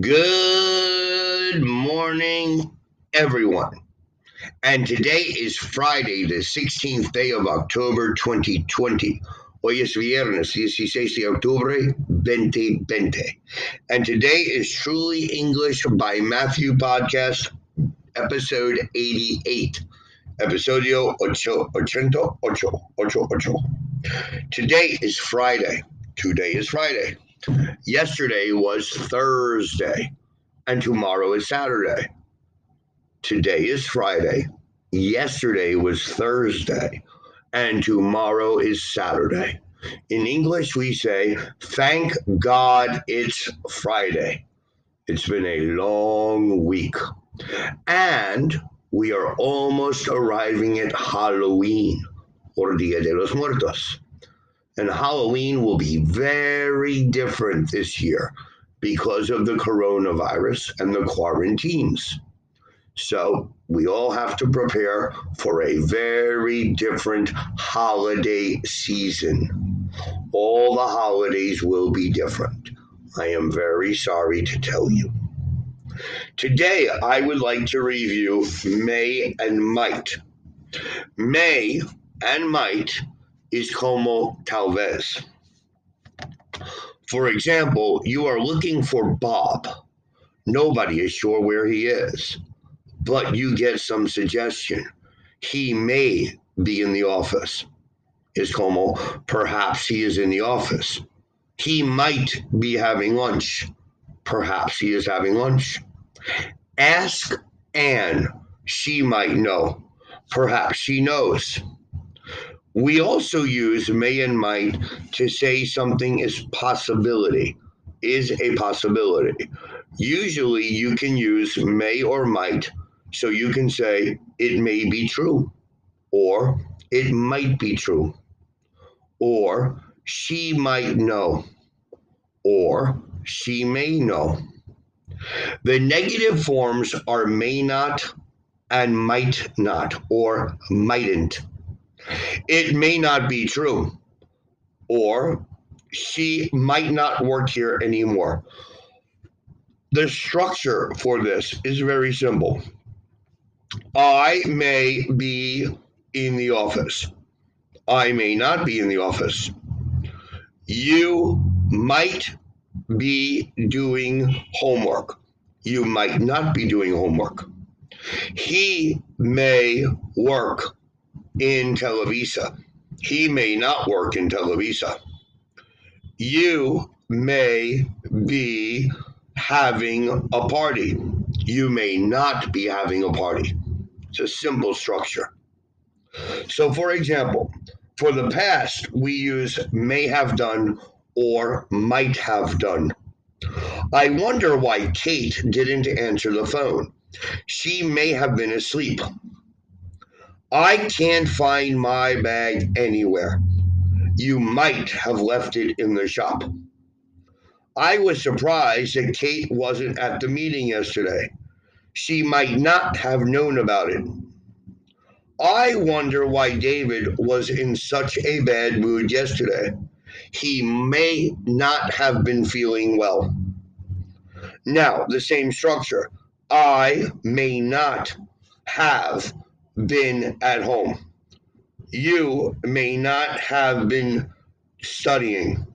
Good morning, everyone. And today is Friday, the 16th day of October 2020. Hoy es viernes 16 de octubre 2020. And today is Truly English by Matthew podcast, episode 88. Episodio 888. Today is Friday. Today is Friday. Yesterday was Thursday, and tomorrow is Saturday. Today is Friday. Yesterday was Thursday, and tomorrow is Saturday. In English, we say, Thank God it's Friday. It's been a long week. And we are almost arriving at Halloween, or Dia de los Muertos. And Halloween will be very different this year because of the coronavirus and the quarantines. So we all have to prepare for a very different holiday season. All the holidays will be different. I am very sorry to tell you. Today, I would like to review may and might. May and might is como tal vez. For example, you are looking for Bob. Nobody is sure where he is, but you get some suggestion. He may be in the office. Is como perhaps he is in the office. He might be having lunch. Perhaps he is having lunch. Ask Anne. She might know. Perhaps she knows. We also use may and might to say something is possibility, is a possibility. Usually you can use may or might, so you can say it may be true, or it might be true, or she might know, or she may know. The negative forms are may not and might not, or mightn't. It may not be true, or she might not work here anymore. The structure for this is very simple. I may be in the office. I may not be in the office. You might be doing homework. You might not be doing homework. He may work in Televisa. He may not work in Televisa. You may be having a party. You may not be having a party. It's a simple structure. So, for example, for the past, we use may have done or might have done. I wonder why Kate didn't answer the phone. She may have been asleep. I can't find my bag anywhere. You might have left it in the shop. I was surprised that Kate wasn't at the meeting yesterday. She might not have known about it. I wonder why David was in such a bad mood yesterday. He may not have been feeling well. Now, the same structure. I may not have been at home. You may not have been studying.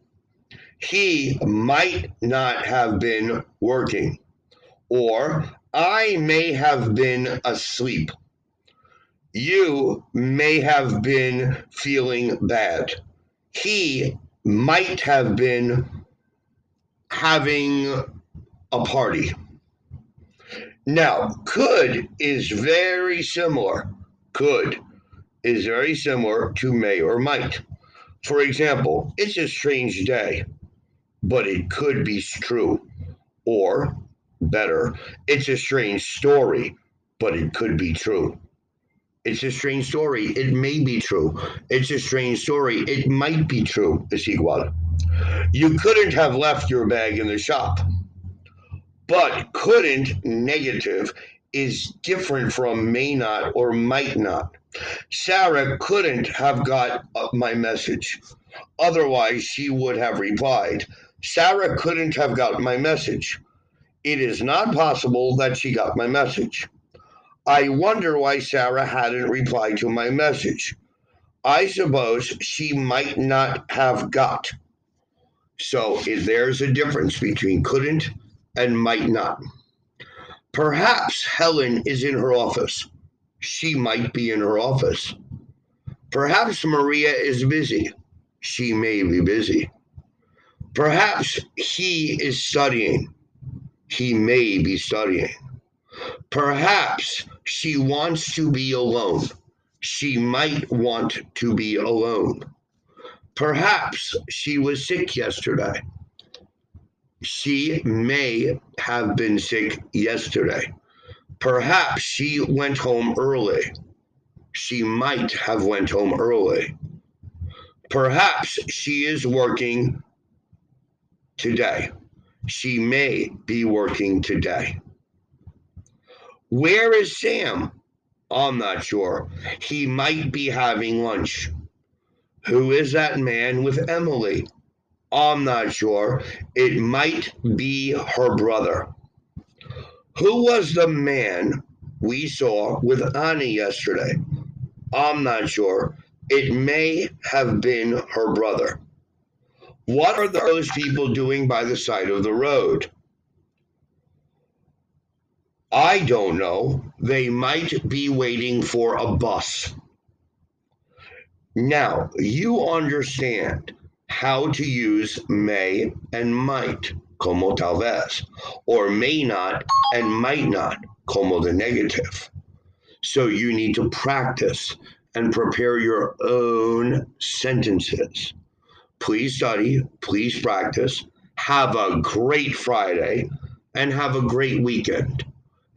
He might not have been working. Or I may have been asleep. You may have been feeling bad. He might have been having a party. Now, could is very similar. Could is very similar to may or might. For example, it's a strange day, but it could be true. Or, better, it's a strange story, but it could be true. It's a strange story. It may be true. It's a strange story. It might be true. Es igual. You couldn't have left your bag in the shop but couldn't negative is different from may not or might not. Sarah couldn't have got my message. Otherwise, she would have replied. Sarah couldn't have got my message. It is not possible that she got my message. I wonder why Sarah hadn't replied to my message. I suppose she might not have got. So there's a difference between couldn't and might not. Perhaps Helen is in her office. She might be in her office. Perhaps Maria is busy. She may be busy. Perhaps he is studying. He may be studying. Perhaps she wants to be alone. She might want to be alone. Perhaps she was sick yesterday. She may have been sick yesterday. Perhaps she went home early. She might have went home early. Perhaps she is working today. She may be working today. Where is Sam? I'm not sure. He might be having lunch. Who is that man with Emily? I'm not sure. It might hmm. be her brother. Who was the man we saw with Annie yesterday? I'm not sure. It may have been her brother. What are those people doing by the side of the road? I don't know. They might be waiting for a bus. Now, you understand how to use may and might, como tal vez, or may not and might not, como the negative. So you need to practice and prepare your own sentences. Please study, please practice. Have a great Friday and have a great weekend.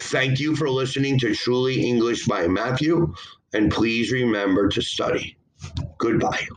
Thank you for listening to Truly English by Matthew, and please remember to study. Goodbye.